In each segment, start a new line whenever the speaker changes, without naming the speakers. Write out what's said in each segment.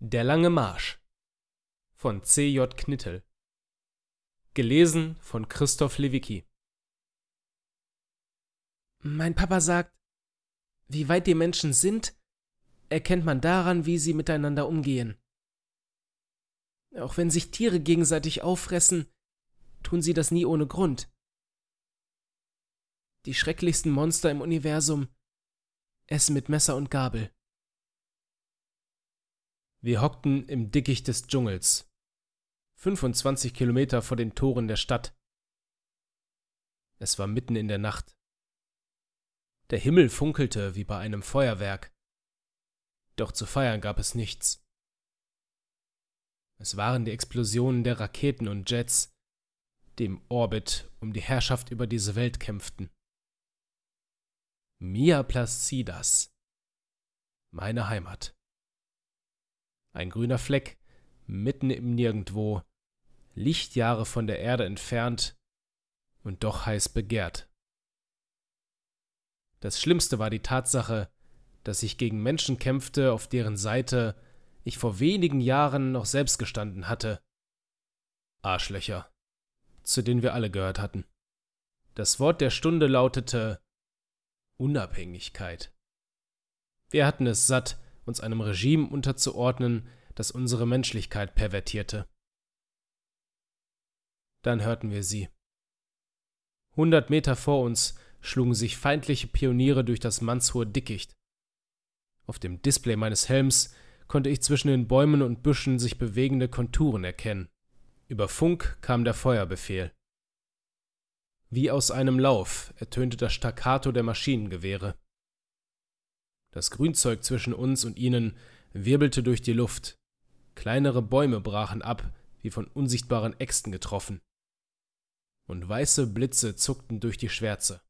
Der lange Marsch von C. J. Knittel Gelesen von Christoph Lewicki
Mein Papa sagt, wie weit die Menschen sind, erkennt man daran, wie sie miteinander umgehen. Auch wenn sich Tiere gegenseitig auffressen, tun sie das nie ohne Grund. Die schrecklichsten Monster im Universum essen mit Messer und Gabel.
Wir hockten im Dickicht des Dschungels, 25 Kilometer vor den Toren der Stadt. Es war mitten in der Nacht. Der Himmel funkelte wie bei einem Feuerwerk. Doch zu feiern gab es nichts. Es waren die Explosionen der Raketen und Jets, die im Orbit um die Herrschaft über diese Welt kämpften. Mia Placidas, meine Heimat. Ein grüner Fleck, mitten im Nirgendwo, Lichtjahre von der Erde entfernt und doch heiß begehrt. Das Schlimmste war die Tatsache, dass ich gegen Menschen kämpfte, auf deren Seite ich vor wenigen Jahren noch selbst gestanden hatte. Arschlöcher, zu denen wir alle gehört hatten. Das Wort der Stunde lautete Unabhängigkeit. Wir hatten es satt, uns einem Regime unterzuordnen, das unsere Menschlichkeit pervertierte. Dann hörten wir sie. Hundert Meter vor uns schlugen sich feindliche Pioniere durch das mannshohe Dickicht. Auf dem Display meines Helms konnte ich zwischen den Bäumen und Büschen sich bewegende Konturen erkennen. Über Funk kam der Feuerbefehl. Wie aus einem Lauf ertönte das Staccato der Maschinengewehre. Das Grünzeug zwischen uns und ihnen wirbelte durch die Luft. Kleinere Bäume brachen ab, wie von unsichtbaren Äxten getroffen. Und weiße Blitze zuckten durch die Schwärze.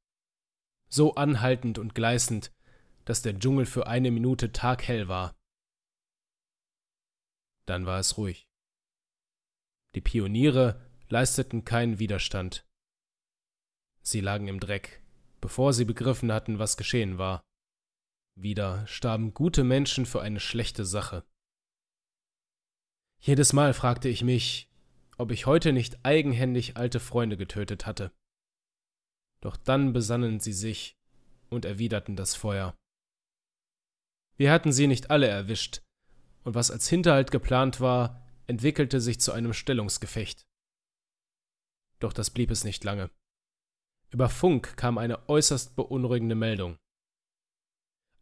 So anhaltend und gleißend, dass der Dschungel für eine Minute taghell war. Dann war es ruhig. Die Pioniere leisteten keinen Widerstand. Sie lagen im Dreck, bevor sie begriffen hatten, was geschehen war. Wieder starben gute Menschen für eine schlechte Sache. Jedes Mal fragte ich mich, ob ich heute nicht eigenhändig alte Freunde getötet hatte. Doch dann besannen sie sich und erwiderten das Feuer. Wir hatten sie nicht alle erwischt, und was als Hinterhalt geplant war, entwickelte sich zu einem Stellungsgefecht. Doch das blieb es nicht lange. Über Funk kam eine äußerst beunruhigende Meldung.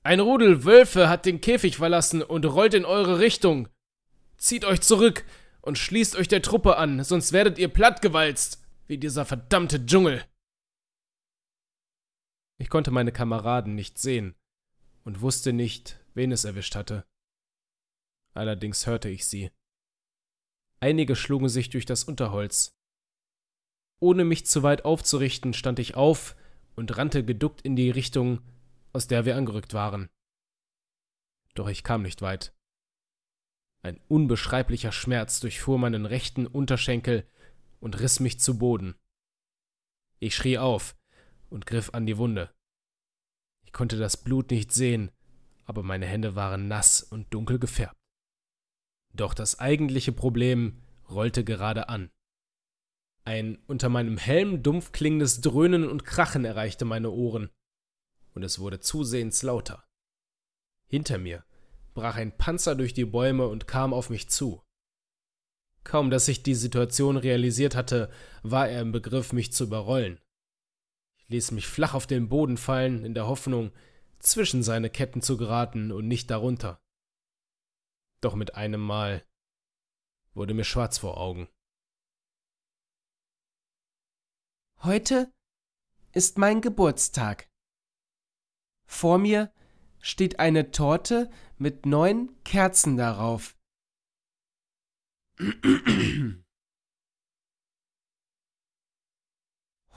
Ein Rudel Wölfe hat den Käfig verlassen und rollt in eure Richtung. Zieht euch zurück und schließt euch der Truppe an, sonst werdet ihr plattgewalzt, wie dieser verdammte Dschungel. Ich konnte meine Kameraden nicht sehen und wusste nicht, wen es erwischt hatte. Allerdings hörte ich sie. Einige schlugen sich durch das Unterholz. Ohne mich zu weit aufzurichten, stand ich auf und rannte geduckt in die Richtung, aus der wir angerückt waren. Doch ich kam nicht weit. Ein unbeschreiblicher Schmerz durchfuhr meinen rechten Unterschenkel und riss mich zu Boden. Ich schrie auf und griff an die Wunde. Ich konnte das Blut nicht sehen, aber meine Hände waren nass und dunkel gefärbt. Doch das eigentliche Problem rollte gerade an. Ein unter meinem Helm dumpf klingendes Dröhnen und Krachen erreichte meine Ohren und es wurde zusehends lauter. Hinter mir brach ein Panzer durch die Bäume und kam auf mich zu. Kaum dass ich die Situation realisiert hatte, war er im Begriff, mich zu überrollen. Ich ließ mich flach auf den Boden fallen, in der Hoffnung, zwischen seine Ketten zu geraten und nicht darunter. Doch mit einem Mal wurde mir schwarz vor Augen.
Heute ist mein Geburtstag. Vor mir steht eine Torte mit neun Kerzen darauf.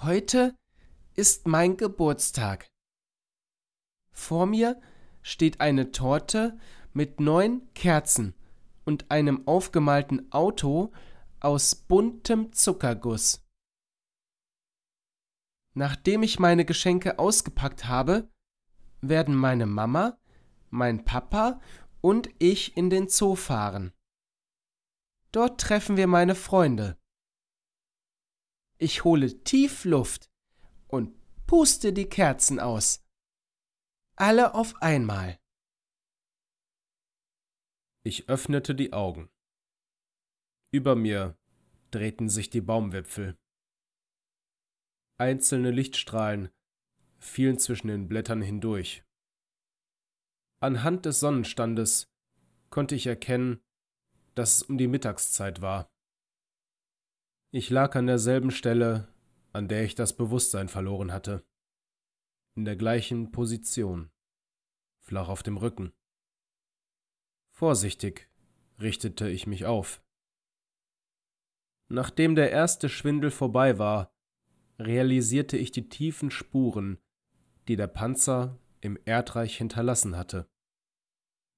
Heute ist mein Geburtstag. Vor mir steht eine Torte mit neun Kerzen und einem aufgemalten Auto aus buntem Zuckerguss. Nachdem ich meine Geschenke ausgepackt habe, werden meine Mama, mein Papa und ich in den Zoo fahren. Dort treffen wir meine Freunde. Ich hole tief Luft und puste die Kerzen aus. Alle auf einmal.
Ich öffnete die Augen. Über mir drehten sich die Baumwipfel. Einzelne Lichtstrahlen fielen zwischen den Blättern hindurch. Anhand des Sonnenstandes konnte ich erkennen, dass es um die Mittagszeit war. Ich lag an derselben Stelle, an der ich das Bewusstsein verloren hatte, in der gleichen Position, flach auf dem Rücken. Vorsichtig richtete ich mich auf. Nachdem der erste Schwindel vorbei war, realisierte ich die tiefen Spuren, die der Panzer im Erdreich hinterlassen hatte.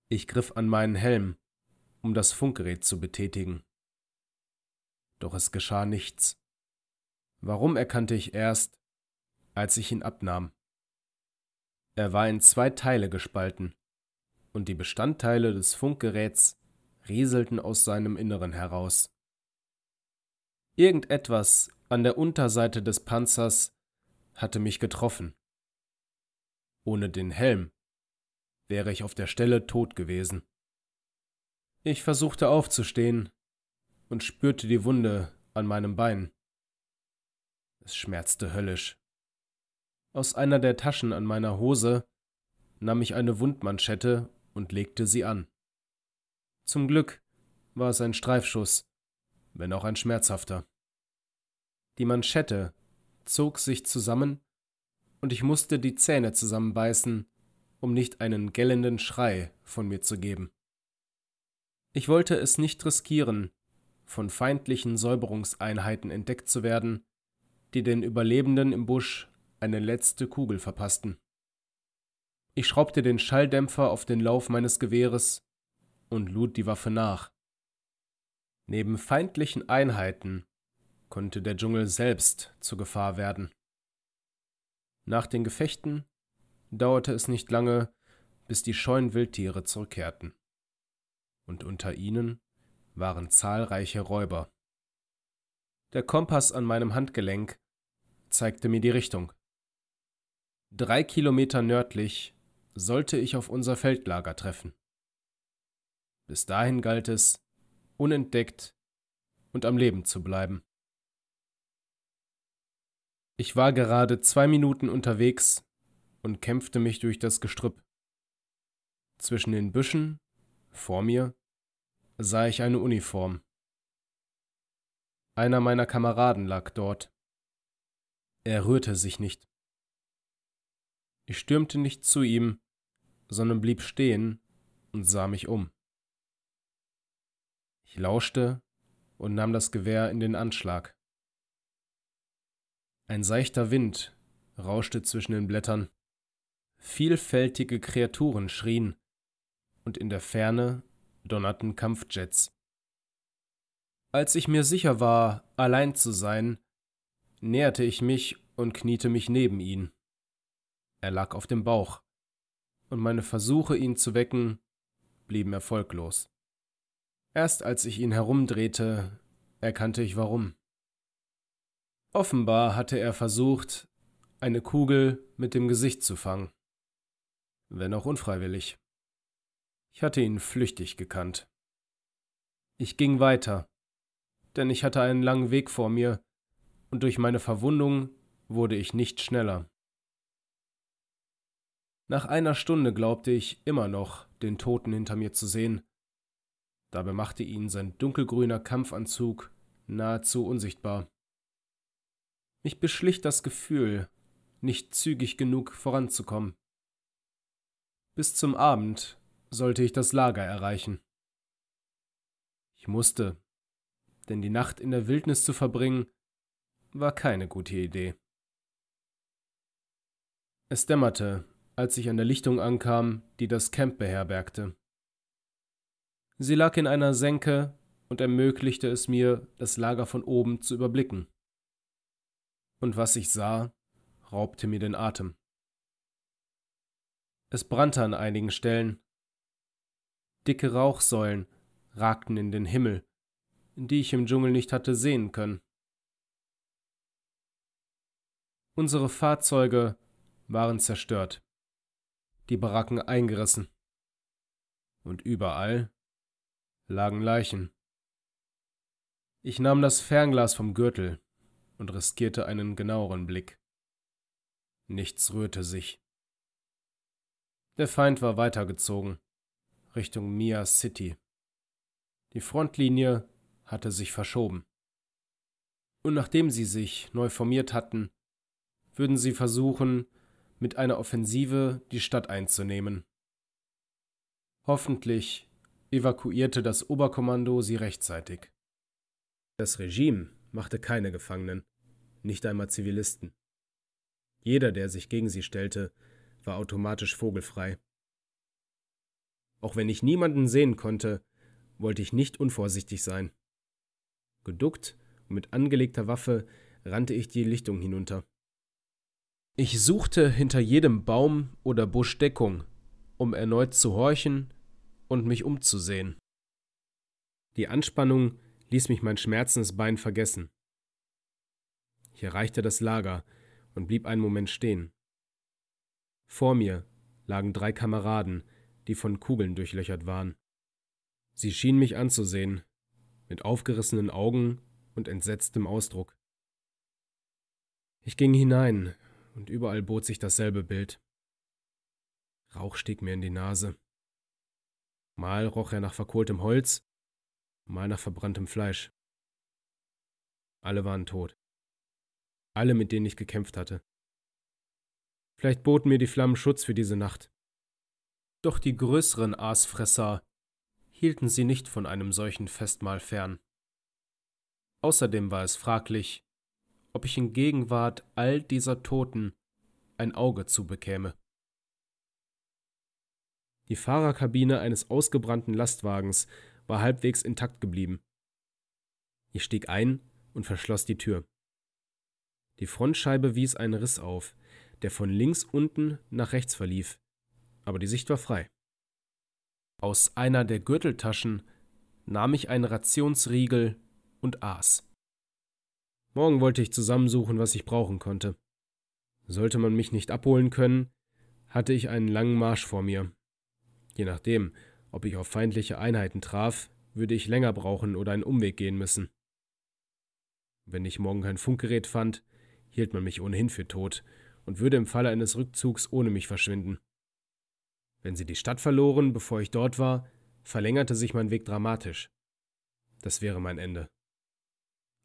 Ich griff an meinen Helm, um das Funkgerät zu betätigen. Doch es geschah nichts. Warum erkannte ich erst, als ich ihn abnahm. Er war in zwei Teile gespalten, und die Bestandteile des Funkgeräts rieselten aus seinem Inneren heraus. Irgendetwas an der Unterseite des Panzers hatte mich getroffen. Ohne den Helm wäre ich auf der Stelle tot gewesen. Ich versuchte aufzustehen und spürte die Wunde an meinem Bein. Es schmerzte höllisch. Aus einer der Taschen an meiner Hose nahm ich eine Wundmanschette und legte sie an. Zum Glück war es ein Streifschuss, wenn auch ein schmerzhafter. Die Manschette zog sich zusammen, und ich musste die Zähne zusammenbeißen, um nicht einen gellenden Schrei von mir zu geben. Ich wollte es nicht riskieren, von feindlichen Säuberungseinheiten entdeckt zu werden, die den Überlebenden im Busch eine letzte Kugel verpassten. Ich schraubte den Schalldämpfer auf den Lauf meines Gewehres und lud die Waffe nach. Neben feindlichen Einheiten konnte der Dschungel selbst zur Gefahr werden. Nach den Gefechten dauerte es nicht lange, bis die scheuen Wildtiere zurückkehrten. Und unter ihnen waren zahlreiche Räuber. Der Kompass an meinem Handgelenk zeigte mir die Richtung. Drei Kilometer nördlich sollte ich auf unser Feldlager treffen. Bis dahin galt es, unentdeckt und am Leben zu bleiben. Ich war gerade zwei Minuten unterwegs und kämpfte mich durch das Gestrüpp. Zwischen den Büschen, vor mir, sah ich eine Uniform. Einer meiner Kameraden lag dort. Er rührte sich nicht. Ich stürmte nicht zu ihm, sondern blieb stehen und sah mich um. Ich lauschte und nahm das Gewehr in den Anschlag. Ein seichter Wind rauschte zwischen den Blättern. Vielfältige Kreaturen schrien, und in der Ferne donnerten Kampfjets. Als ich mir sicher war, allein zu sein, näherte ich mich und kniete mich neben ihn. Er lag auf dem Bauch, und meine Versuche, ihn zu wecken, blieben erfolglos. Erst als ich ihn herumdrehte, erkannte ich warum. Offenbar hatte er versucht, eine Kugel mit dem Gesicht zu fangen. Wenn auch unfreiwillig. Ich hatte ihn flüchtig gekannt. Ich ging weiter, denn ich hatte einen langen Weg vor mir, und durch meine Verwundung wurde ich nicht schneller. Nach einer Stunde glaubte ich immer noch, den Toten hinter mir zu sehen. Dabei machte ihn sein dunkelgrüner Kampfanzug nahezu unsichtbar. Mich beschlich das Gefühl, nicht zügig genug voranzukommen. Bis zum Abend sollte ich das Lager erreichen. Ich musste, denn die Nacht in der Wildnis zu verbringen, war keine gute Idee. Es dämmerte, als ich an der Lichtung ankam, die das Camp beherbergte. Sie lag in einer Senke und ermöglichte es mir, das Lager von oben zu überblicken und was ich sah, raubte mir den Atem. Es brannte an einigen Stellen. Dicke Rauchsäulen ragten in den Himmel, die ich im Dschungel nicht hatte sehen können. Unsere Fahrzeuge waren zerstört, die Baracken eingerissen, und überall lagen Leichen. Ich nahm das Fernglas vom Gürtel und riskierte einen genaueren Blick. Nichts rührte sich. Der Feind war weitergezogen, Richtung Mia City. Die Frontlinie hatte sich verschoben. Und nachdem sie sich neu formiert hatten, würden sie versuchen, mit einer Offensive die Stadt einzunehmen. Hoffentlich evakuierte das Oberkommando sie rechtzeitig. Das Regime machte keine Gefangenen, nicht einmal Zivilisten. Jeder, der sich gegen sie stellte, war automatisch vogelfrei. Auch wenn ich niemanden sehen konnte, wollte ich nicht unvorsichtig sein. Geduckt und mit angelegter Waffe rannte ich die Lichtung hinunter. Ich suchte hinter jedem Baum oder Busch Deckung, um erneut zu horchen und mich umzusehen. Die Anspannung ließ mich mein schmerzendes Bein vergessen. Ich erreichte das Lager und blieb einen Moment stehen. Vor mir lagen drei Kameraden, die von Kugeln durchlöchert waren. Sie schienen mich anzusehen, mit aufgerissenen Augen und entsetztem Ausdruck. Ich ging hinein, und überall bot sich dasselbe Bild. Rauch stieg mir in die Nase. Mal roch er nach verkohltem Holz, mal nach verbranntem Fleisch. Alle waren tot. Alle, mit denen ich gekämpft hatte. Vielleicht boten mir die Flammen Schutz für diese Nacht. Doch die größeren Aasfresser hielten sie nicht von einem solchen Festmahl fern. Außerdem war es fraglich, ob ich in Gegenwart all dieser Toten ein Auge zubekäme. Die Fahrerkabine eines ausgebrannten Lastwagens war halbwegs intakt geblieben. Ich stieg ein und verschloss die Tür. Die Frontscheibe wies einen Riss auf, der von links unten nach rechts verlief, aber die Sicht war frei. Aus einer der Gürteltaschen nahm ich einen Rationsriegel und aß. Morgen wollte ich zusammensuchen, was ich brauchen konnte. Sollte man mich nicht abholen können, hatte ich einen langen Marsch vor mir. Je nachdem, ob ich auf feindliche Einheiten traf, würde ich länger brauchen oder einen Umweg gehen müssen. Wenn ich morgen kein Funkgerät fand, hielt man mich ohnehin für tot und würde im Falle eines Rückzugs ohne mich verschwinden. Wenn sie die Stadt verloren, bevor ich dort war, verlängerte sich mein Weg dramatisch. Das wäre mein Ende.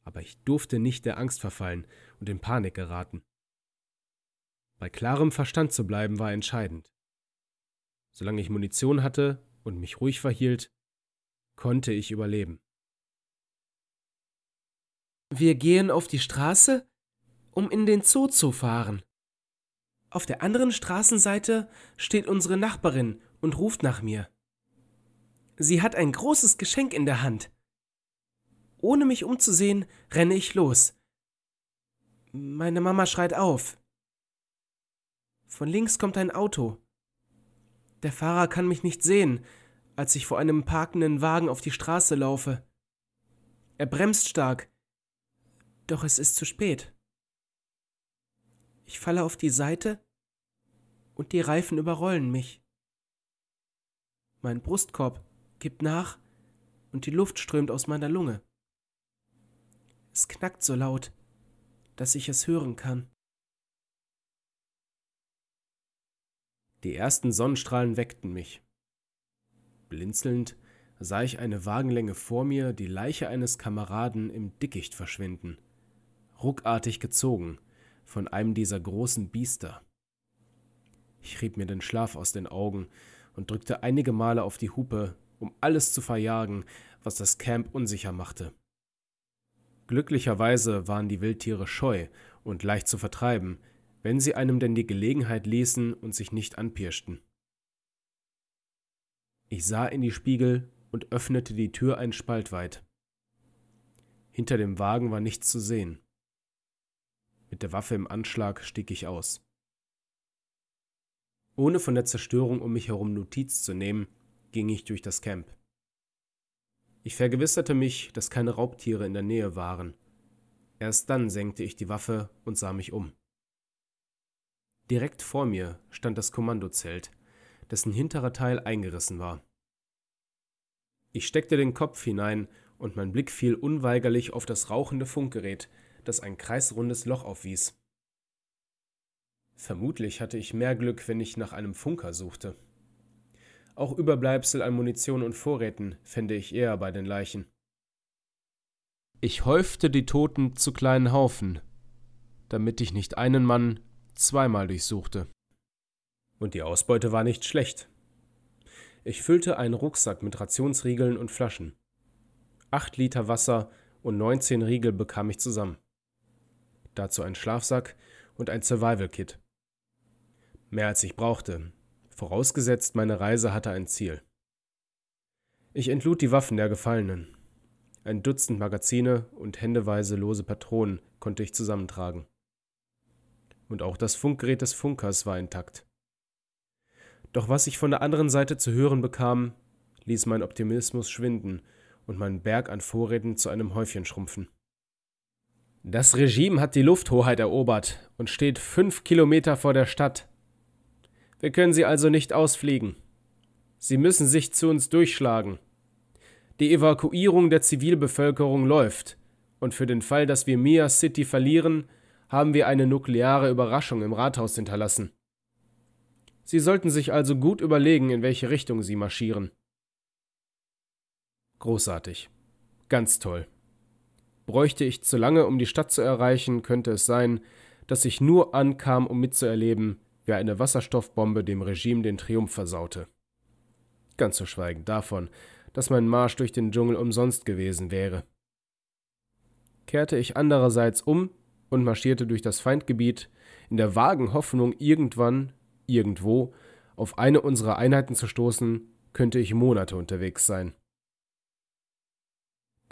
Aber ich durfte nicht der Angst verfallen und in Panik geraten. Bei klarem Verstand zu bleiben war entscheidend. Solange ich Munition hatte und mich ruhig verhielt, konnte ich überleben.
Wir gehen auf die Straße, um in den Zoo zu fahren. Auf der anderen Straßenseite steht unsere Nachbarin und ruft nach mir. Sie hat ein großes Geschenk in der Hand. Ohne mich umzusehen, renne ich los. Meine Mama schreit auf. Von links kommt ein Auto. Der Fahrer kann mich nicht sehen, als ich vor einem parkenden Wagen auf die Straße laufe. Er bremst stark, doch es ist zu spät. Ich falle auf die Seite und die Reifen überrollen mich. Mein Brustkorb gibt nach und die Luft strömt aus meiner Lunge. Es knackt so laut, dass ich es hören kann.
Die ersten Sonnenstrahlen weckten mich. Blinzelnd sah ich eine Wagenlänge vor mir die Leiche eines Kameraden im Dickicht verschwinden, ruckartig gezogen von einem dieser großen Biester. Ich rieb mir den Schlaf aus den Augen und drückte einige Male auf die Hupe, um alles zu verjagen, was das Camp unsicher machte. Glücklicherweise waren die Wildtiere scheu und leicht zu vertreiben, wenn sie einem denn die Gelegenheit ließen und sich nicht anpirschten. Ich sah in die Spiegel und öffnete die Tür einen Spalt weit. Hinter dem Wagen war nichts zu sehen. Mit der Waffe im Anschlag stieg ich aus. Ohne von der Zerstörung um mich herum Notiz zu nehmen, ging ich durch das Camp. Ich vergewisserte mich, dass keine Raubtiere in der Nähe waren. Erst dann senkte ich die Waffe und sah mich um. Direkt vor mir stand das Kommandozelt, dessen hinterer Teil eingerissen war. Ich steckte den Kopf hinein und mein Blick fiel unweigerlich auf das rauchende Funkgerät, das ein kreisrundes Loch aufwies. Vermutlich hatte ich mehr Glück, wenn ich nach einem Funker suchte. Auch Überbleibsel an Munition und Vorräten fände ich eher bei den Leichen. Ich häufte die Toten zu kleinen Haufen, damit ich nicht einen Mann zweimal durchsuchte. Und die Ausbeute war nicht schlecht. Ich füllte einen Rucksack mit Rationsriegeln und Flaschen. Acht Liter Wasser und 19 Riegel bekam ich zusammen. Dazu ein Schlafsack und ein Survival-Kit. Mehr als ich brauchte, vorausgesetzt meine Reise hatte ein Ziel. Ich entlud die Waffen der Gefallenen. Ein Dutzend Magazine und händeweise lose Patronen konnte ich zusammentragen. Und auch das Funkgerät des Funkers war intakt. Doch was ich von der anderen Seite zu hören bekam, ließ mein Optimismus schwinden und meinen Berg an Vorräten zu einem Häufchen schrumpfen. Das Regime hat die Lufthoheit erobert und steht fünf Kilometer vor der Stadt. Wir können sie also nicht ausfliegen. Sie müssen sich zu uns durchschlagen. Die Evakuierung der Zivilbevölkerung läuft, und für den Fall, dass wir Mia City verlieren, haben wir eine nukleare Überraschung im Rathaus hinterlassen. Sie sollten sich also gut überlegen, in welche Richtung Sie marschieren. Großartig. Ganz toll. Bräuchte ich zu lange, um die Stadt zu erreichen, könnte es sein, dass ich nur ankam, um mitzuerleben, wie eine Wasserstoffbombe dem Regime den Triumph versaute. Ganz zu schweigen davon, dass mein Marsch durch den Dschungel umsonst gewesen wäre. Kehrte ich andererseits um und marschierte durch das Feindgebiet, in der vagen Hoffnung, irgendwann, irgendwo, auf eine unserer Einheiten zu stoßen, könnte ich Monate unterwegs sein.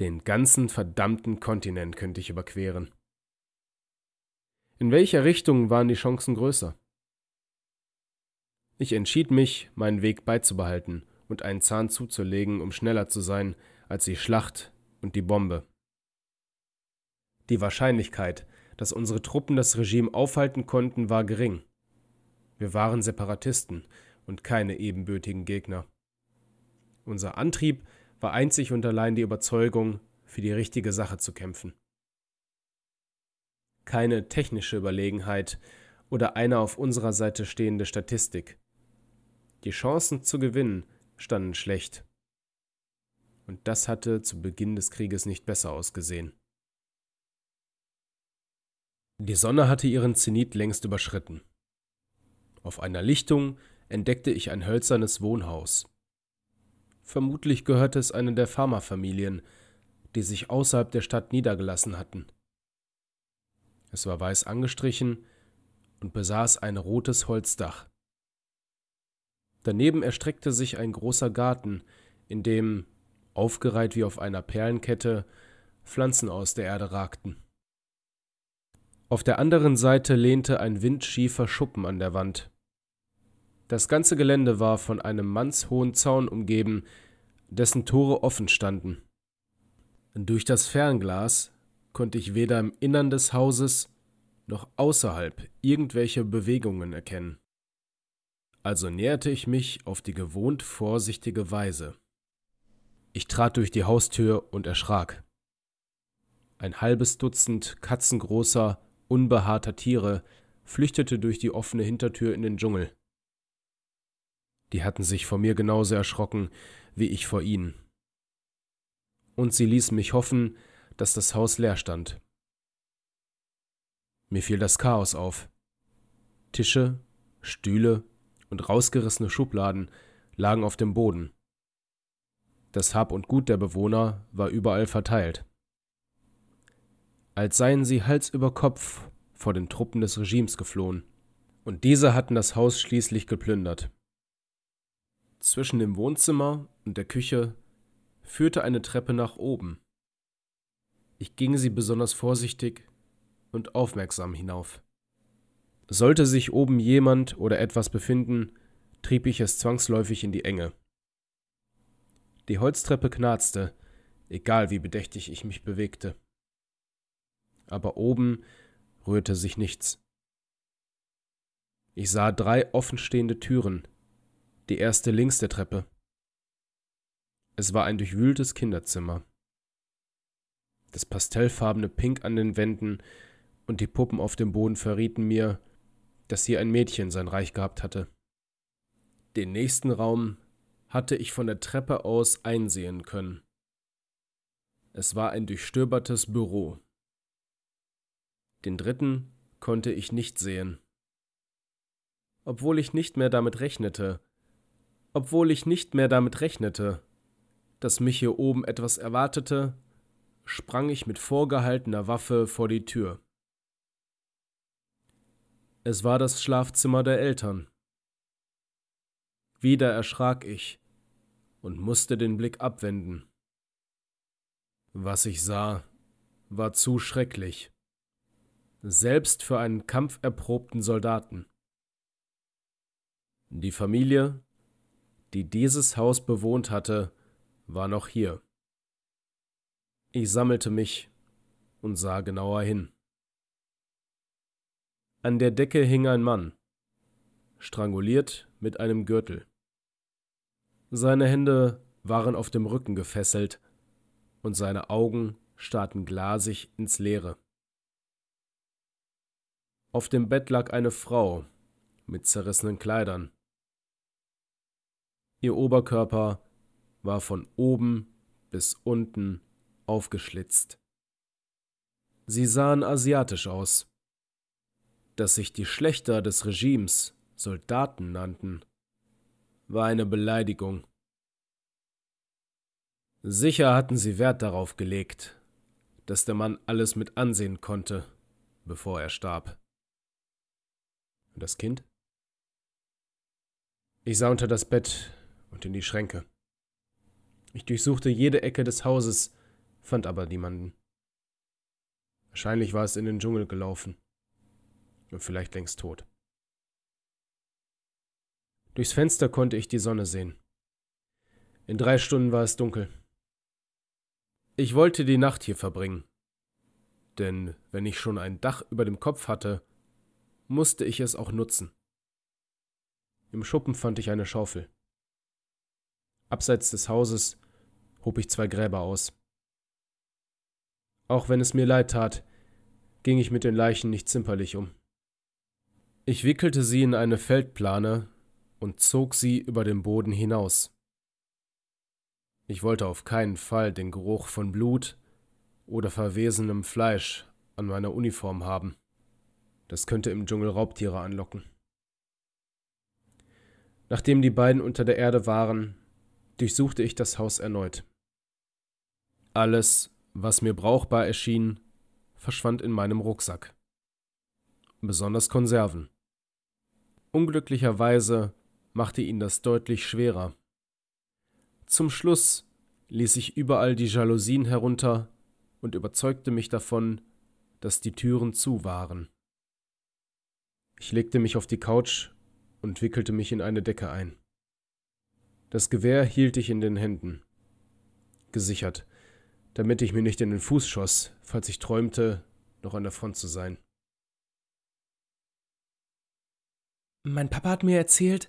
Den ganzen verdammten Kontinent könnte ich überqueren. In welcher Richtung waren die Chancen größer? Ich entschied mich, meinen Weg beizubehalten und einen Zahn zuzulegen, um schneller zu sein als die Schlacht und die Bombe. Die Wahrscheinlichkeit, dass unsere Truppen das Regime aufhalten konnten, war gering. Wir waren Separatisten und keine ebenbürtigen Gegner. Unser Antrieb war einzig und allein die Überzeugung, für die richtige Sache zu kämpfen. Keine technische Überlegenheit oder eine auf unserer Seite stehende Statistik. Die Chancen zu gewinnen standen schlecht. Und das hatte zu Beginn des Krieges nicht besser ausgesehen. Die Sonne hatte ihren Zenit längst überschritten. Auf einer Lichtung entdeckte ich ein hölzernes Wohnhaus. Vermutlich gehörte es einer der Farmerfamilien, die sich außerhalb der Stadt niedergelassen hatten. Es war weiß angestrichen und besaß ein rotes Holzdach. Daneben erstreckte sich ein großer Garten, in dem, aufgereiht wie auf einer Perlenkette, Pflanzen aus der Erde ragten. Auf der anderen Seite lehnte ein windschiefer Schuppen an der Wand. Das ganze Gelände war von einem mannshohen Zaun umgeben, dessen Tore offen standen. Durch das Fernglas konnte ich weder im Innern des Hauses noch außerhalb irgendwelche Bewegungen erkennen. Also näherte ich mich auf die gewohnt vorsichtige Weise. Ich trat durch die Haustür und erschrak. Ein halbes Dutzend katzengroßer, unbehaarter Tiere flüchtete durch die offene Hintertür in den Dschungel. Die hatten sich vor mir genauso erschrocken wie ich vor ihnen. Und sie ließen mich hoffen, dass das Haus leer stand. Mir fiel das Chaos auf. Tische, Stühle und rausgerissene Schubladen lagen auf dem Boden. Das Hab und Gut der Bewohner war überall verteilt. Als seien sie Hals über Kopf vor den Truppen des Regimes geflohen, und diese hatten das Haus schließlich geplündert. Zwischen dem Wohnzimmer und der Küche führte eine Treppe nach oben. Ich ging sie besonders vorsichtig und aufmerksam hinauf. Sollte sich oben jemand oder etwas befinden, trieb ich es zwangsläufig in die Enge. Die Holztreppe knarzte, egal wie bedächtig ich mich bewegte. Aber oben rührte sich nichts. Ich sah drei offenstehende Türen, die erste links der Treppe. Es war ein durchwühltes Kinderzimmer. Das pastellfarbene Pink an den Wänden und die Puppen auf dem Boden verrieten mir, dass hier ein Mädchen sein Reich gehabt hatte. Den nächsten Raum hatte ich von der Treppe aus einsehen können. Es war ein durchstöbertes Büro. Den dritten konnte ich nicht sehen. Obwohl ich nicht mehr damit rechnete, obwohl ich nicht mehr damit rechnete, dass mich hier oben etwas erwartete, sprang ich mit vorgehaltener Waffe vor die Tür. Es war das Schlafzimmer der Eltern. Wieder erschrak ich und musste den Blick abwenden. Was ich sah, war zu schrecklich, selbst für einen kampferprobten Soldaten. Die Familie, die dieses Haus bewohnt hatte, war noch hier. Ich sammelte mich und sah genauer hin. An der Decke hing ein Mann, stranguliert mit einem Gürtel. Seine Hände waren auf dem Rücken gefesselt und seine Augen starrten glasig ins Leere. Auf dem Bett lag eine Frau mit zerrissenen Kleidern. Ihr Oberkörper war von oben bis unten aufgeschlitzt. Sie sahen asiatisch aus dass sich die Schlechter des Regimes Soldaten nannten, war eine Beleidigung. Sicher hatten sie Wert darauf gelegt, dass der Mann alles mit ansehen konnte, bevor er starb. Und das Kind? Ich sah unter das Bett und in die Schränke. Ich durchsuchte jede Ecke des Hauses, fand aber niemanden. Wahrscheinlich war es in den Dschungel gelaufen und vielleicht längst tot. Durchs Fenster konnte ich die Sonne sehen. In drei Stunden war es dunkel. Ich wollte die Nacht hier verbringen. Denn wenn ich schon ein Dach über dem Kopf hatte, musste ich es auch nutzen. Im Schuppen fand ich eine Schaufel. Abseits des Hauses hob ich zwei Gräber aus. Auch wenn es mir leid tat, ging ich mit den Leichen nicht zimperlich um. Ich wickelte sie in eine Feldplane und zog sie über den Boden hinaus. Ich wollte auf keinen Fall den Geruch von Blut oder verwesenem Fleisch an meiner Uniform haben. Das könnte im Dschungel Raubtiere anlocken. Nachdem die beiden unter der Erde waren, durchsuchte ich das Haus erneut. Alles, was mir brauchbar erschien, verschwand in meinem Rucksack. Besonders Konserven. Unglücklicherweise machte ihn das deutlich schwerer. Zum Schluss ließ ich überall die Jalousien herunter und überzeugte mich davon, dass die Türen zu waren. Ich legte mich auf die Couch und wickelte mich in eine Decke ein. Das Gewehr hielt ich in den Händen, gesichert, damit ich mir nicht in den Fuß schoss, falls ich träumte, noch an der Front zu sein.
Mein Papa hat mir erzählt,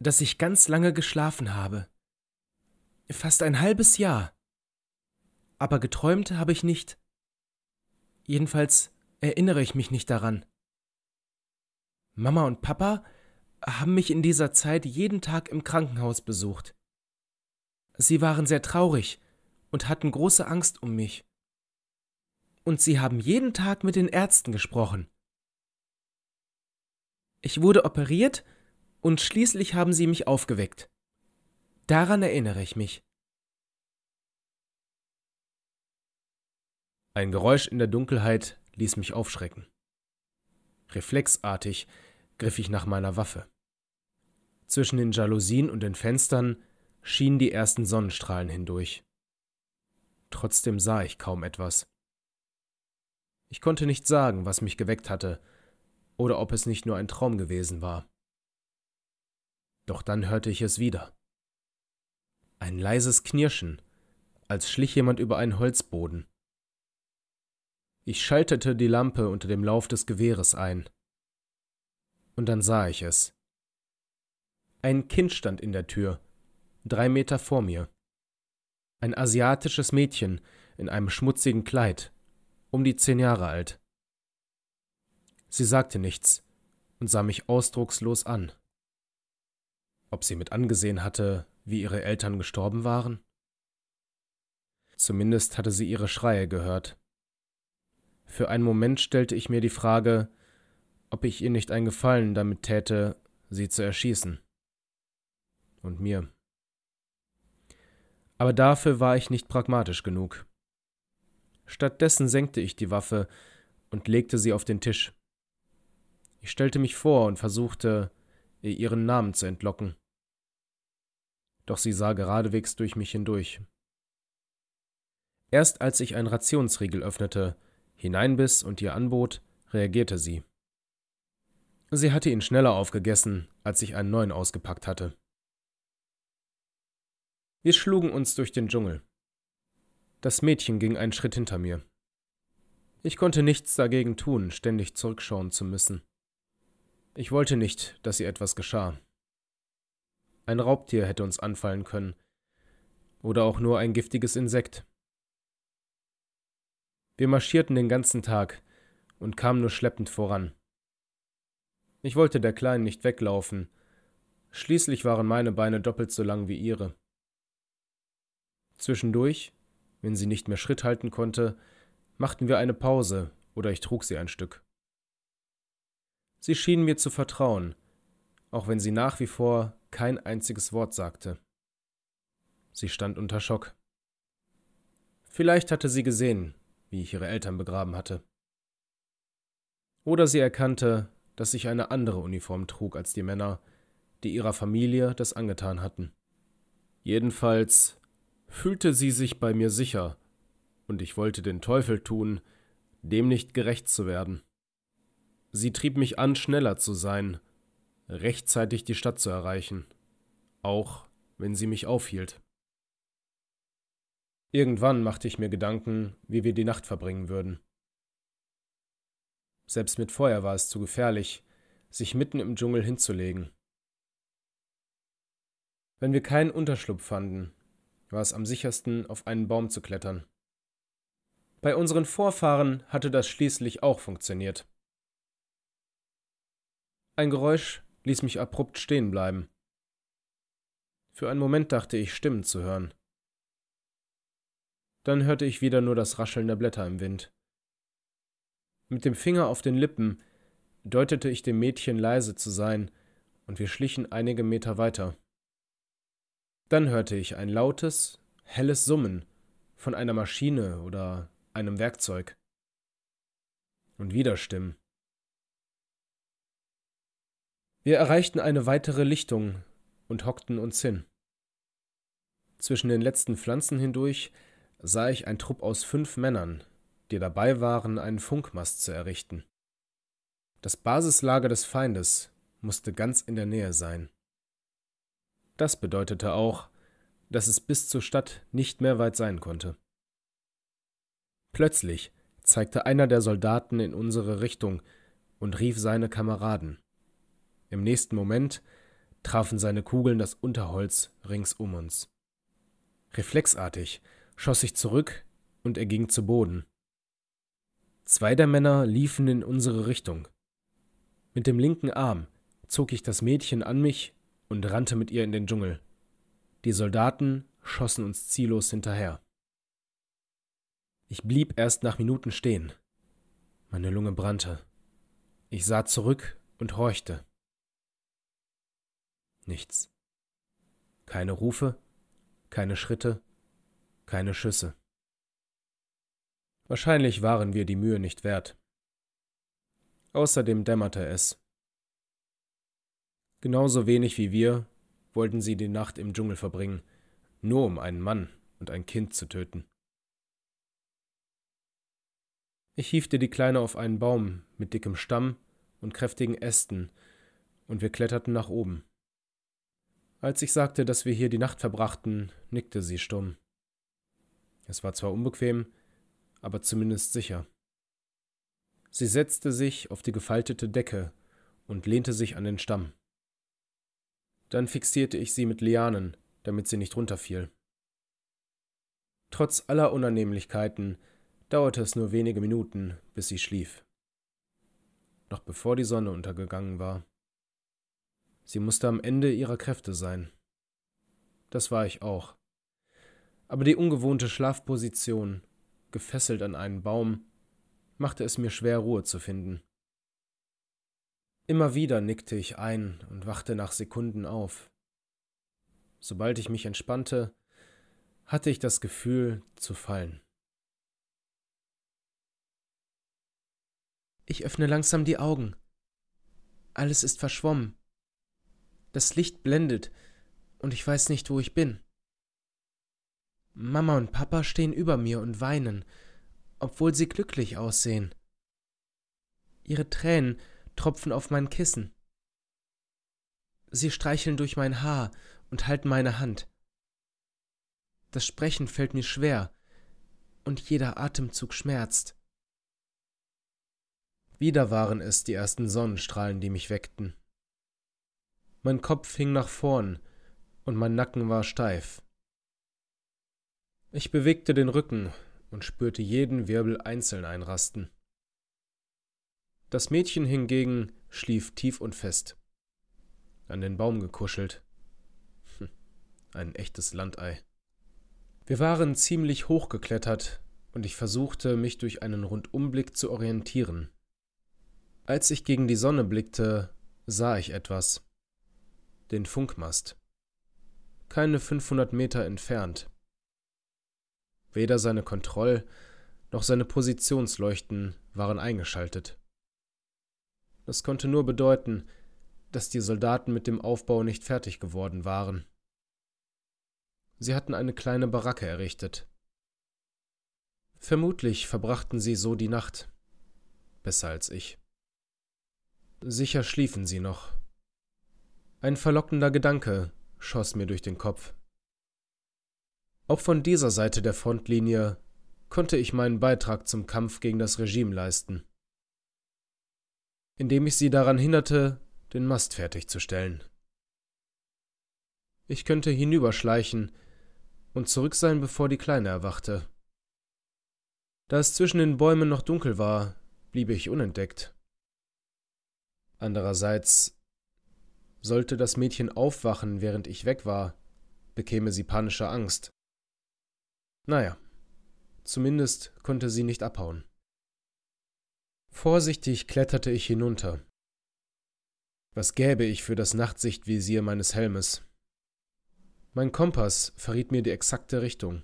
dass ich ganz lange geschlafen habe. Fast ein halbes Jahr. Aber geträumt habe ich nicht. Jedenfalls erinnere ich mich nicht daran. Mama und Papa haben mich in dieser Zeit jeden Tag im Krankenhaus besucht. Sie waren sehr traurig und hatten große Angst um mich. Und sie haben jeden Tag mit den Ärzten gesprochen. Ich wurde operiert und schließlich haben sie mich aufgeweckt. Daran erinnere ich mich.
Ein Geräusch in der Dunkelheit ließ mich aufschrecken. Reflexartig griff ich nach meiner Waffe. Zwischen den Jalousien und den Fenstern schienen die ersten Sonnenstrahlen hindurch. Trotzdem sah ich kaum etwas. Ich konnte nicht sagen, was mich geweckt hatte, oder ob es nicht nur ein Traum gewesen war. Doch dann hörte ich es wieder. Ein leises Knirschen, als schlich jemand über einen Holzboden. Ich schaltete die Lampe unter dem Lauf des Gewehres ein. Und dann sah ich es. Ein Kind stand in der Tür, drei Meter vor mir. Ein asiatisches Mädchen in einem schmutzigen Kleid, um die zehn Jahre alt. Sie sagte nichts und sah mich ausdruckslos an. Ob sie mit angesehen hatte, wie ihre Eltern gestorben waren? Zumindest hatte sie ihre Schreie gehört. Für einen Moment stellte ich mir die Frage, ob ich ihr nicht einen Gefallen damit täte, sie zu erschießen. Und mir. Aber dafür war ich nicht pragmatisch genug. Stattdessen senkte ich die Waffe und legte sie auf den Tisch. Ich stellte mich vor und versuchte, ihr ihren Namen zu entlocken. Doch sie sah geradewegs durch mich hindurch. Erst als ich einen Rationsriegel öffnete, hineinbiss und ihr anbot, reagierte sie. Sie hatte ihn schneller aufgegessen, als ich einen neuen ausgepackt hatte. Wir schlugen uns durch den Dschungel. Das Mädchen ging einen Schritt hinter mir. Ich konnte nichts dagegen tun, ständig zurückschauen zu müssen. Ich wollte nicht, dass ihr etwas geschah. Ein Raubtier hätte uns anfallen können. Oder auch nur ein giftiges Insekt. Wir marschierten den ganzen Tag und kamen nur schleppend voran. Ich wollte der Kleinen nicht weglaufen. Schließlich waren meine Beine doppelt so lang wie ihre. Zwischendurch, wenn sie nicht mehr Schritt halten konnte, machten wir eine Pause oder ich trug sie ein Stück. Sie schien mir zu vertrauen, auch wenn sie nach wie vor kein einziges Wort sagte. Sie stand unter Schock. Vielleicht hatte sie gesehen, wie ich ihre Eltern begraben hatte. Oder sie erkannte, dass ich eine andere Uniform trug als die Männer, die ihrer Familie das angetan hatten. Jedenfalls fühlte sie sich bei mir sicher, und ich wollte den Teufel tun, dem nicht gerecht zu werden. Sie trieb mich an, schneller zu sein, rechtzeitig die Stadt zu erreichen, auch wenn sie mich aufhielt. Irgendwann machte ich mir Gedanken, wie wir die Nacht verbringen würden. Selbst mit Feuer war es zu gefährlich, sich mitten im Dschungel hinzulegen. Wenn wir keinen Unterschlupf fanden, war es am sichersten, auf einen Baum zu klettern. Bei unseren Vorfahren hatte das schließlich auch funktioniert. Ein Geräusch ließ mich abrupt stehen bleiben. Für einen Moment dachte ich, Stimmen zu hören. Dann hörte ich wieder nur das Rascheln der Blätter im Wind. Mit dem Finger auf den Lippen deutete ich dem Mädchen leise zu sein, und wir schlichen einige Meter weiter. Dann hörte ich ein lautes, helles Summen von einer Maschine oder einem Werkzeug. Und wieder Stimmen. Wir erreichten eine weitere Lichtung und hockten uns hin. Zwischen den letzten Pflanzen hindurch sah ich ein Trupp aus fünf Männern, die dabei waren, einen Funkmast zu errichten. Das Basislager des Feindes musste ganz in der Nähe sein. Das bedeutete auch, dass es bis zur Stadt nicht mehr weit sein konnte. Plötzlich zeigte einer der Soldaten in unsere Richtung und rief seine Kameraden. Im nächsten Moment trafen seine Kugeln das Unterholz rings um uns. Reflexartig schoss ich zurück und er ging zu Boden. Zwei der Männer liefen in unsere Richtung. Mit dem linken Arm zog ich das Mädchen an mich und rannte mit ihr in den Dschungel. Die Soldaten schossen uns ziellos hinterher. Ich blieb erst nach Minuten stehen. Meine Lunge brannte. Ich sah zurück und horchte. Nichts. Keine Rufe, keine Schritte, keine Schüsse. Wahrscheinlich waren wir die Mühe nicht wert. Außerdem dämmerte es. Genauso wenig wie wir wollten sie die Nacht im Dschungel verbringen, nur um einen Mann und ein Kind zu töten. Ich hiefte die Kleine auf einen Baum mit dickem Stamm und kräftigen Ästen, und wir kletterten nach oben. Als ich sagte, dass wir hier die Nacht verbrachten, nickte sie stumm. Es war zwar unbequem, aber zumindest sicher. Sie setzte sich auf die gefaltete Decke und lehnte sich an den Stamm. Dann fixierte ich sie mit Lianen, damit sie nicht runterfiel. Trotz aller Unannehmlichkeiten dauerte es nur wenige Minuten, bis sie schlief. Noch bevor die Sonne untergegangen war. Sie musste am Ende ihrer Kräfte sein. Das war ich auch. Aber die ungewohnte Schlafposition, gefesselt an einen Baum, machte es mir schwer, Ruhe zu finden. Immer wieder nickte ich ein und wachte nach Sekunden auf. Sobald ich mich entspannte, hatte ich das Gefühl zu fallen.
Ich öffne langsam die Augen. Alles ist verschwommen. Das Licht blendet und ich weiß nicht, wo ich bin. Mama und Papa stehen über mir und weinen, obwohl sie glücklich aussehen. Ihre Tränen tropfen auf mein Kissen. Sie streicheln durch mein Haar und halten meine Hand. Das Sprechen fällt mir schwer und jeder Atemzug schmerzt.
Wieder waren es die ersten Sonnenstrahlen, die mich weckten. Mein Kopf hing nach vorn und mein Nacken war steif. Ich bewegte den Rücken und spürte jeden Wirbel einzeln einrasten. Das Mädchen hingegen schlief tief und fest, an den Baum gekuschelt. Hm, ein echtes Landei. Wir waren ziemlich hochgeklettert und ich versuchte, mich durch einen Rundumblick zu orientieren. Als ich gegen die Sonne blickte, sah ich etwas. Den Funkmast. Keine 500 Meter entfernt. Weder seine Kontroll- noch seine Positionsleuchten waren eingeschaltet. Das konnte nur bedeuten, dass die Soldaten mit dem Aufbau nicht fertig geworden waren. Sie hatten eine kleine Baracke errichtet. Vermutlich verbrachten sie so die Nacht. Besser als ich. Sicher schliefen sie noch. Ein verlockender Gedanke schoss mir durch den Kopf. Auch von dieser Seite der Frontlinie konnte ich meinen Beitrag zum Kampf gegen das Regime leisten, indem ich sie daran hinderte, den Mast fertigzustellen. Ich könnte hinüberschleichen und zurück sein, bevor die Kleine erwachte. Da es zwischen den Bäumen noch dunkel war, blieb ich unentdeckt. Andererseits, sollte das Mädchen aufwachen, während ich weg war, bekäme sie panische Angst. Naja, zumindest konnte sie nicht abhauen. Vorsichtig kletterte ich hinunter. Was gäbe ich für das Nachtsichtvisier meines Helmes? Mein Kompass verriet mir die exakte Richtung.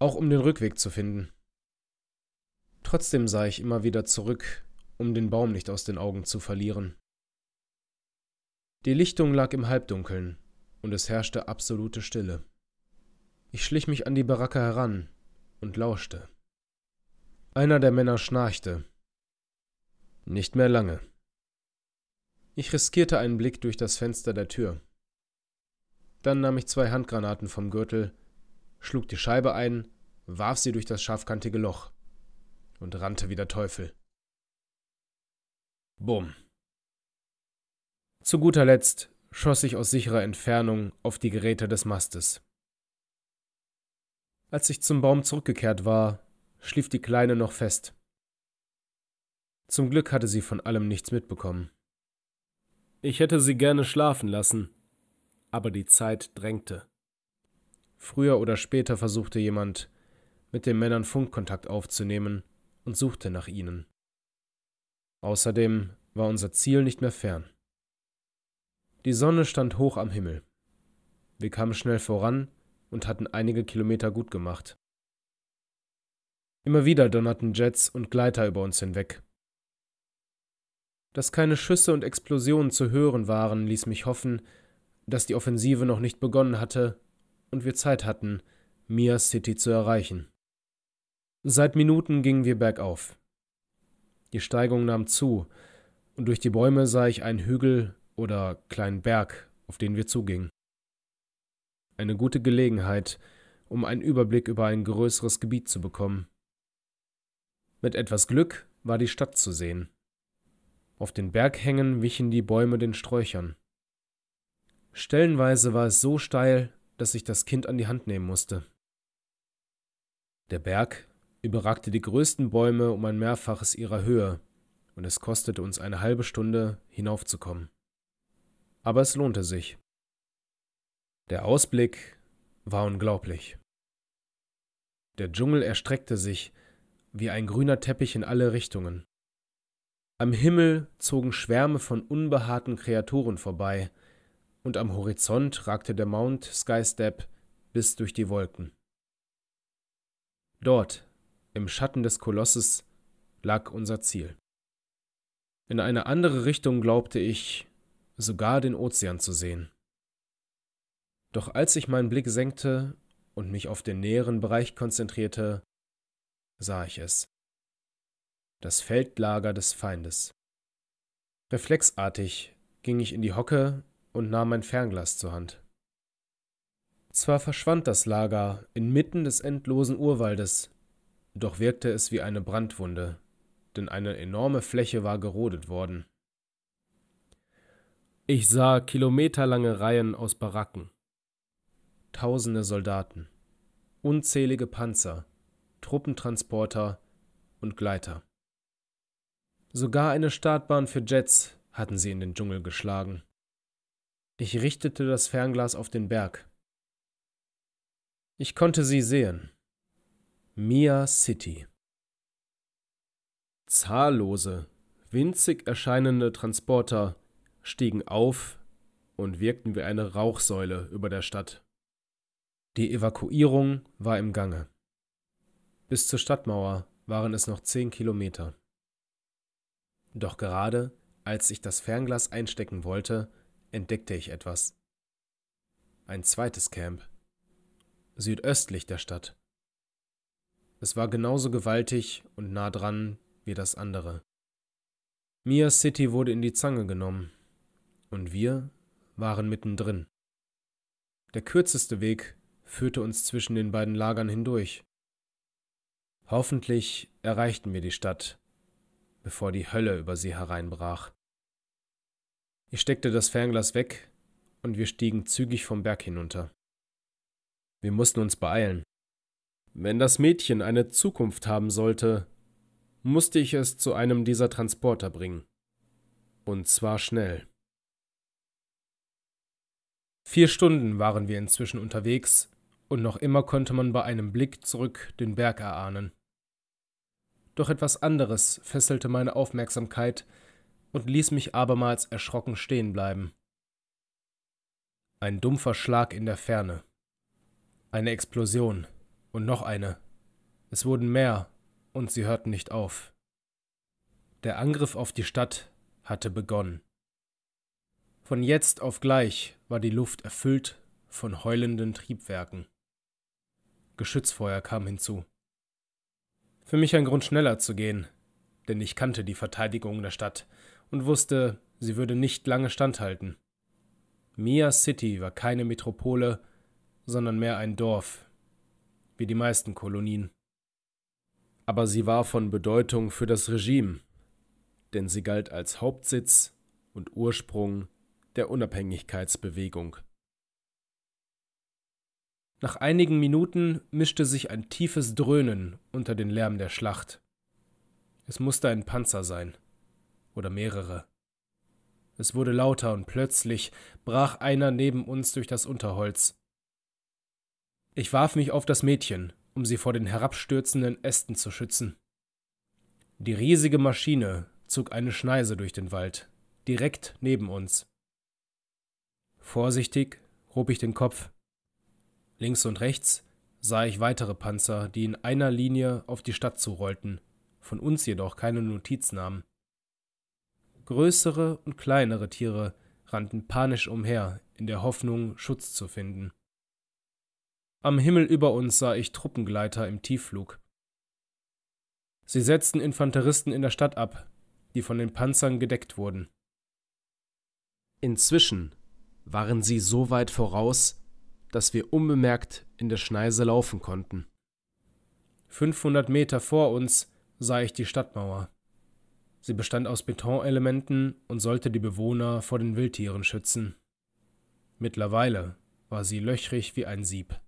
Auch um den Rückweg zu finden. Trotzdem sah ich immer wieder zurück um den Baum nicht aus den Augen zu verlieren. Die Lichtung lag im Halbdunkeln, und es herrschte absolute Stille. Ich schlich mich an die Baracke heran und lauschte. Einer der Männer schnarchte. Nicht mehr lange. Ich riskierte einen Blick durch das Fenster der Tür. Dann nahm ich zwei Handgranaten vom Gürtel, schlug die Scheibe ein, warf sie durch das scharfkantige Loch und rannte wie der Teufel. Bumm. Zu guter Letzt schoss ich aus sicherer Entfernung auf die Geräte des Mastes. Als ich zum Baum zurückgekehrt war, schlief die Kleine noch fest. Zum Glück hatte sie von allem nichts mitbekommen. Ich hätte sie gerne schlafen lassen, aber die Zeit drängte. Früher oder später versuchte jemand, mit den Männern Funkkontakt aufzunehmen und suchte nach ihnen. Außerdem war unser Ziel nicht mehr fern. Die Sonne stand hoch am Himmel. Wir kamen schnell voran und hatten einige Kilometer gut gemacht. Immer wieder donnerten Jets und Gleiter über uns hinweg. Dass keine Schüsse und Explosionen zu hören waren, ließ mich hoffen, dass die Offensive noch nicht begonnen hatte und wir Zeit hatten, Mia City zu erreichen. Seit Minuten gingen wir bergauf. Die Steigung nahm zu, und durch die Bäume sah ich einen Hügel oder kleinen Berg auf den wir zugingen. Eine gute Gelegenheit, um einen Überblick über ein größeres Gebiet zu bekommen. Mit etwas Glück war die Stadt zu sehen. Auf den Berghängen wichen die Bäume den Sträuchern. Stellenweise war es so steil, dass ich das Kind an die Hand nehmen musste. Der Berg überragte die größten Bäume um ein Mehrfaches ihrer Höhe, und es kostete uns eine halbe Stunde, hinaufzukommen. Aber es lohnte sich. Der Ausblick war unglaublich. Der Dschungel erstreckte sich wie ein grüner Teppich in alle Richtungen. Am Himmel zogen Schwärme von unbehaarten Kreaturen vorbei, und am Horizont ragte der Mount Skystep bis durch die Wolken. Dort, im Schatten des Kolosses, lag unser Ziel. In eine andere Richtung glaubte ich, sogar den Ozean zu sehen. Doch als ich meinen Blick senkte und mich auf den näheren Bereich konzentrierte, sah ich es. Das Feldlager des Feindes. Reflexartig ging ich in die Hocke und nahm mein Fernglas zur Hand. Zwar verschwand das Lager inmitten des endlosen Urwaldes, doch wirkte es wie eine Brandwunde, denn eine enorme Fläche war gerodet worden. Ich sah kilometerlange Reihen aus Baracken, tausende Soldaten, unzählige Panzer, Truppentransporter und Gleiter. Sogar eine Startbahn für Jets hatten sie in den Dschungel geschlagen. Ich richtete das Fernglas auf den Berg. Ich konnte sie sehen. Mia City. Zahllose, winzig erscheinende Transporter stiegen auf und wirkten wie eine Rauchsäule über der Stadt. Die Evakuierung war im Gange. Bis zur Stadtmauer waren es noch zehn Kilometer. Doch gerade, als ich das Fernglas einstecken wollte, entdeckte ich etwas. Ein zweites Camp. Südöstlich der Stadt. Es war genauso gewaltig und nah dran wie das andere. Mia City wurde in die Zange genommen. Und wir waren mittendrin. Der kürzeste Weg führte uns zwischen den beiden Lagern hindurch. Hoffentlich erreichten wir die Stadt, bevor die Hölle über sie hereinbrach. Ich steckte das Fernglas weg und wir stiegen zügig vom Berg hinunter. Wir mussten uns beeilen. Wenn das Mädchen eine Zukunft haben sollte, musste ich es zu einem dieser Transporter bringen. Und zwar schnell. Vier Stunden waren wir inzwischen unterwegs, und noch immer konnte man bei einem Blick zurück den Berg erahnen. Doch etwas anderes fesselte meine Aufmerksamkeit und ließ mich abermals erschrocken stehen bleiben. Ein dumpfer Schlag in der Ferne. Eine Explosion und noch eine. Es wurden mehr, und sie hörten nicht auf. Der Angriff auf die Stadt hatte begonnen. Von jetzt auf gleich war die Luft erfüllt von heulenden Triebwerken. Geschützfeuer kam hinzu. Für mich ein Grund schneller zu gehen, denn ich kannte die Verteidigung der Stadt und wusste, sie würde nicht lange standhalten. Mia City war keine Metropole, sondern mehr ein Dorf, wie die meisten Kolonien. Aber sie war von Bedeutung für das Regime, denn sie galt als Hauptsitz und Ursprung der Unabhängigkeitsbewegung. Nach einigen Minuten mischte sich ein tiefes Dröhnen unter den Lärm der Schlacht. Es musste ein Panzer sein. Oder mehrere. Es wurde lauter und plötzlich brach einer neben uns durch das Unterholz. Ich warf mich auf das Mädchen, um sie vor den herabstürzenden Ästen zu schützen. Die riesige Maschine zog eine Schneise durch den Wald, direkt neben uns. Vorsichtig hob ich den Kopf. Links und rechts sah ich weitere Panzer, die in einer Linie auf die Stadt zurollten, von uns jedoch keine Notiz nahmen. Größere und kleinere Tiere rannten panisch umher, in der Hoffnung, Schutz zu finden. Am Himmel über uns sah ich Truppengleiter im Tiefflug. Sie setzten Infanteristen in der Stadt ab, die von den Panzern gedeckt wurden. Inzwischen waren sie so weit voraus, dass wir unbemerkt in der Schneise laufen konnten. 500 Meter vor uns sah ich die Stadtmauer. Sie bestand aus Betonelementen und sollte die Bewohner vor den Wildtieren schützen. Mittlerweile war sie löchrig wie ein Sieb.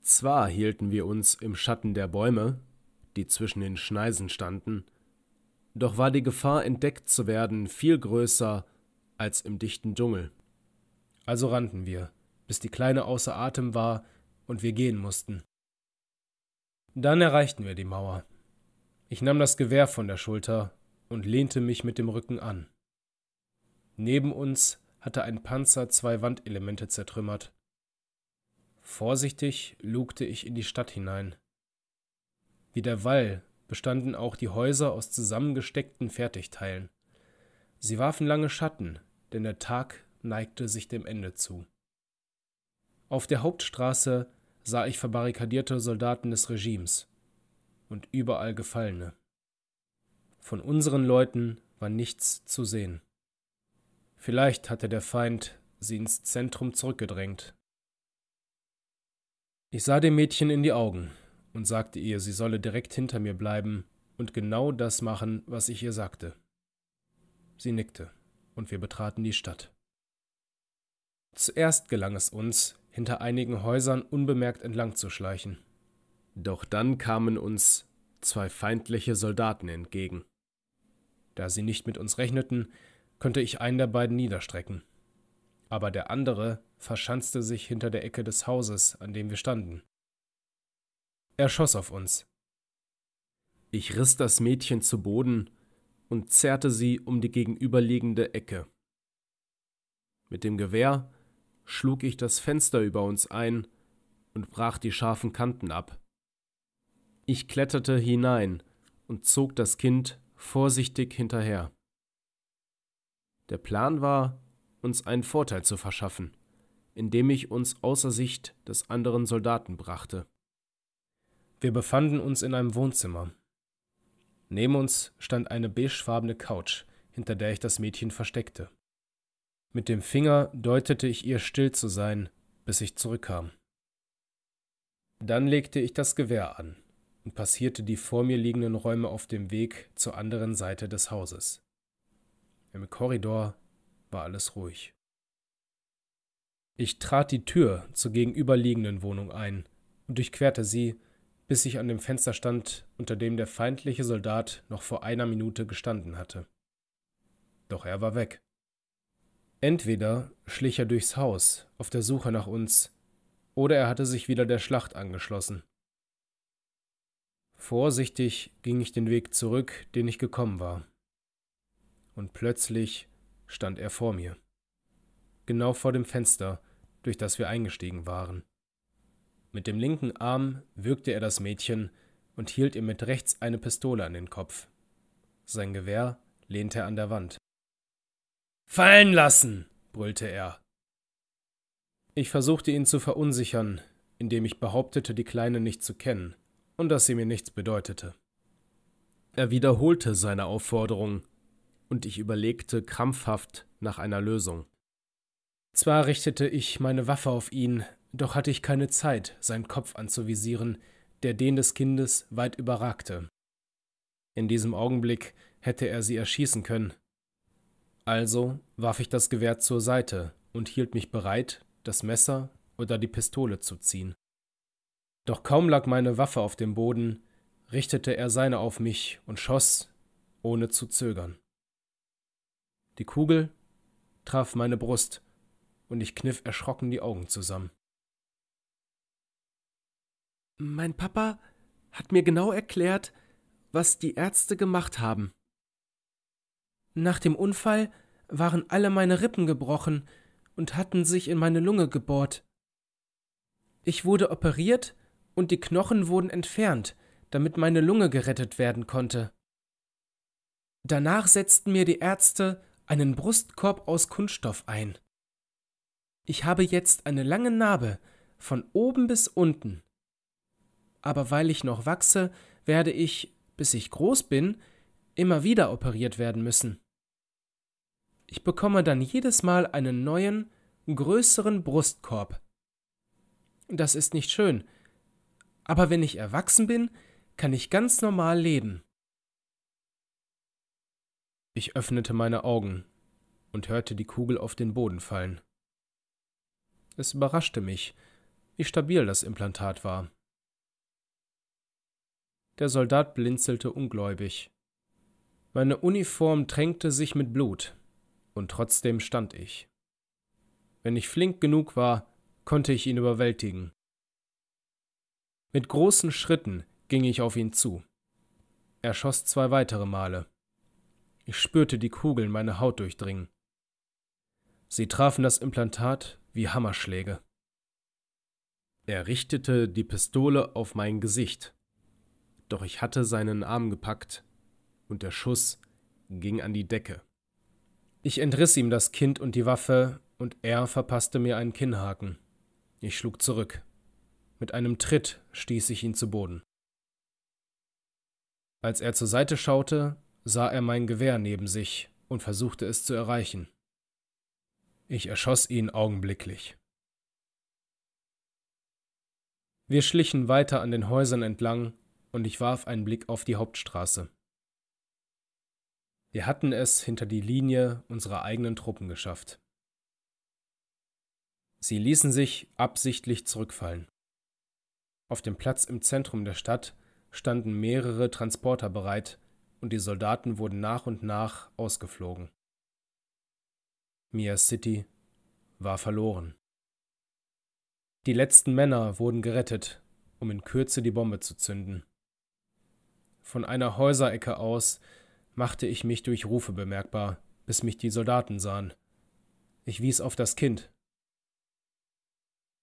Zwar hielten wir uns im Schatten der Bäume, die zwischen den Schneisen standen, doch war die Gefahr, entdeckt zu werden, viel größer als im dichten Dschungel. Also rannten wir, bis die Kleine außer Atem war und wir gehen mussten. Dann erreichten wir die Mauer. Ich nahm das Gewehr von der Schulter und lehnte mich mit dem Rücken an. Neben uns hatte ein Panzer zwei Wandelemente zertrümmert. Vorsichtig lugte ich in die Stadt hinein. Wie der Wall bestanden auch die Häuser aus zusammengesteckten Fertigteilen. Sie warfen lange Schatten, denn der Tag neigte sich dem Ende zu. Auf der Hauptstraße sah ich verbarrikadierte Soldaten des Regimes und überall Gefallene. Von unseren Leuten war nichts zu sehen. Vielleicht hatte der Feind sie ins Zentrum zurückgedrängt. Ich sah dem Mädchen in die Augen und sagte ihr, sie solle direkt hinter mir bleiben und genau das machen, was ich ihr sagte. Sie nickte, und wir betraten die Stadt. Zuerst gelang es uns, hinter einigen Häusern unbemerkt entlang zu schleichen. Doch dann kamen uns zwei feindliche Soldaten entgegen. Da sie nicht mit uns rechneten, konnte ich einen der beiden niederstrecken. Aber der andere verschanzte sich hinter der Ecke des Hauses, an dem wir standen. Er schoss auf uns. Ich riss das Mädchen zu Boden und zerrte sie um die gegenüberliegende Ecke. Mit dem Gewehr schlug ich das Fenster über uns ein und brach die scharfen Kanten ab. Ich kletterte hinein und zog das Kind vorsichtig hinterher. Der Plan war, uns einen Vorteil zu verschaffen, indem ich uns außer Sicht des anderen Soldaten brachte. Wir befanden uns in einem Wohnzimmer. Neben uns stand eine beigefarbene Couch, hinter der ich das Mädchen versteckte. Mit dem Finger deutete ich ihr still zu sein, bis ich zurückkam. Dann legte ich das Gewehr an und passierte die vor mir liegenden Räume auf dem Weg zur anderen Seite des Hauses. Im Korridor war alles ruhig. Ich trat die Tür zur gegenüberliegenden Wohnung ein und durchquerte sie, bis ich an dem Fenster stand, unter dem der feindliche Soldat noch vor einer Minute gestanden hatte. Doch er war weg. Entweder schlich er durchs Haus auf der Suche nach uns, oder er hatte sich wieder der Schlacht angeschlossen. Vorsichtig ging ich den Weg zurück, den ich gekommen war. Und plötzlich stand er vor mir, genau vor dem Fenster, durch das wir eingestiegen waren. Mit dem linken Arm würgte er das Mädchen und hielt ihr mit rechts eine Pistole an den Kopf. Sein Gewehr lehnte er an der Wand. Fallen lassen! brüllte er. Ich versuchte ihn zu verunsichern, indem ich behauptete, die Kleine nicht zu kennen und dass sie mir nichts bedeutete. Er wiederholte seine Aufforderung, und ich überlegte krampfhaft nach einer Lösung. Zwar richtete ich meine Waffe auf ihn, doch hatte ich keine Zeit, seinen Kopf anzuvisieren, der den des Kindes weit überragte. In diesem Augenblick hätte er sie erschießen können, also warf ich das Gewehr zur Seite und hielt mich bereit, das Messer oder die Pistole zu ziehen. Doch kaum lag meine Waffe auf dem Boden, richtete er seine auf mich und schoss, ohne zu zögern. Die Kugel traf meine Brust, und ich kniff erschrocken die Augen zusammen.
Mein Papa hat mir genau erklärt, was die Ärzte gemacht haben. Nach dem Unfall waren alle meine Rippen gebrochen und hatten sich in meine Lunge gebohrt. Ich wurde operiert und die Knochen wurden entfernt, damit meine Lunge gerettet werden konnte. Danach setzten mir die Ärzte einen Brustkorb aus Kunststoff ein. Ich habe jetzt eine lange Narbe von oben bis unten. Aber weil ich noch wachse, werde ich, bis ich groß bin, immer wieder operiert werden müssen. Ich bekomme dann jedes Mal einen neuen, größeren Brustkorb. Das ist nicht schön, aber wenn ich erwachsen bin, kann ich ganz normal leben.
Ich öffnete meine Augen und hörte die Kugel auf den Boden fallen. Es überraschte mich, wie stabil das Implantat war. Der Soldat blinzelte ungläubig. Meine Uniform tränkte sich mit Blut, und trotzdem stand ich. Wenn ich flink genug war, konnte ich ihn überwältigen. Mit großen Schritten ging ich auf ihn zu. Er schoss zwei weitere Male. Ich spürte die Kugeln meine Haut durchdringen. Sie trafen das Implantat wie Hammerschläge. Er richtete die Pistole auf mein Gesicht, doch ich hatte seinen Arm gepackt, und der Schuss ging an die Decke. Ich entriss ihm das Kind und die Waffe, und er verpasste mir einen Kinnhaken. Ich schlug zurück. Mit einem Tritt stieß ich ihn zu Boden. Als er zur Seite schaute, sah er mein Gewehr neben sich und versuchte es zu erreichen. Ich erschoss ihn augenblicklich. Wir schlichen weiter an den Häusern entlang und ich warf einen Blick auf die Hauptstraße. Wir hatten es hinter die Linie unserer eigenen Truppen geschafft. Sie ließen sich absichtlich zurückfallen. Auf dem Platz im Zentrum der Stadt standen mehrere Transporter bereit, und die Soldaten wurden nach und nach ausgeflogen. Mia City war verloren. Die letzten Männer wurden gerettet, um in Kürze die Bombe zu zünden. Von einer Häuserecke aus machte ich mich durch Rufe bemerkbar, bis mich die Soldaten sahen. Ich wies auf das Kind.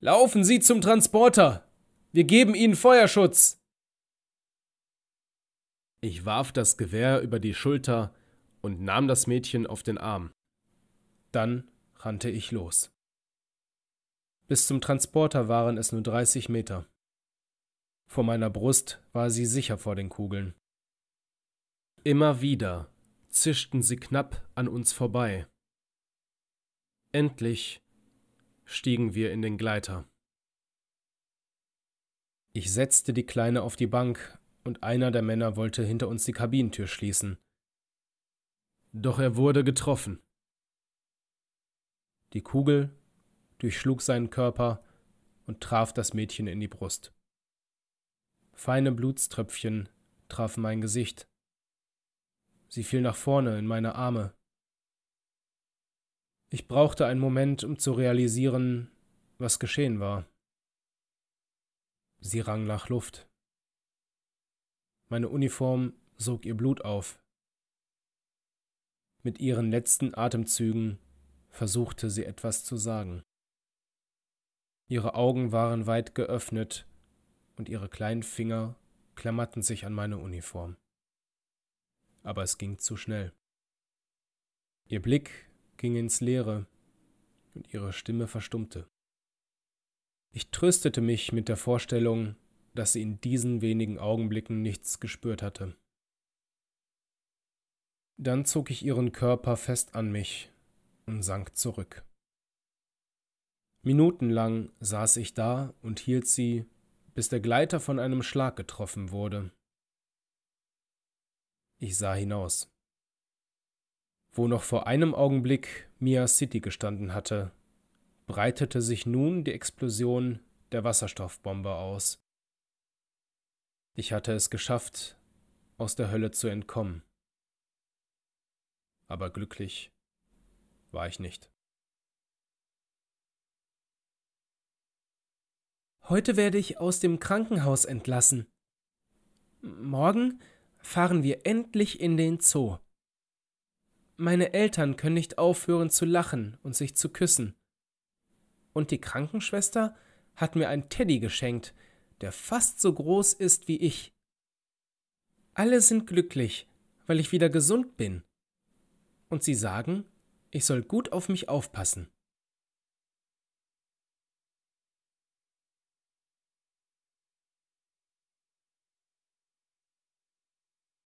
Laufen Sie zum Transporter! Wir geben Ihnen Feuerschutz! Ich warf das Gewehr über die Schulter und nahm das Mädchen auf den Arm. Dann rannte ich los. Bis zum Transporter waren es nur 30 Meter. Vor meiner Brust war sie sicher vor den Kugeln. Immer wieder zischten sie knapp an uns vorbei. Endlich stiegen wir in den Gleiter. Ich setzte die Kleine auf die Bank und einer der Männer wollte hinter uns die Kabinentür schließen. Doch er wurde getroffen. Die Kugel durchschlug seinen Körper und traf das Mädchen in die Brust. Feine Blutströpfchen trafen mein Gesicht. Sie fiel nach vorne in meine Arme. Ich brauchte einen Moment, um zu realisieren, was geschehen war. Sie rang nach Luft. Meine Uniform sog ihr Blut auf. Mit ihren letzten Atemzügen versuchte sie etwas zu sagen. Ihre Augen waren weit geöffnet und ihre kleinen Finger klammerten sich an meine Uniform. Aber es ging zu schnell. Ihr Blick ging ins Leere und ihre Stimme verstummte. Ich tröstete mich mit der Vorstellung, dass sie in diesen wenigen Augenblicken nichts gespürt hatte. Dann zog ich ihren Körper fest an mich und sank zurück. Minutenlang saß ich da und hielt sie, bis der Gleiter von einem Schlag getroffen wurde. Ich sah hinaus. Wo noch vor einem Augenblick Mia City gestanden hatte, breitete sich nun die Explosion der Wasserstoffbombe aus. Ich hatte es geschafft, aus der Hölle zu entkommen. Aber glücklich war ich nicht.
Heute werde ich aus dem Krankenhaus entlassen. Morgen fahren wir endlich in den Zoo. Meine Eltern können nicht aufhören zu lachen und sich zu küssen. Und die Krankenschwester hat mir ein Teddy geschenkt, der fast so groß ist wie ich. Alle sind glücklich, weil ich wieder gesund bin. Und sie sagen, ich soll gut auf mich aufpassen.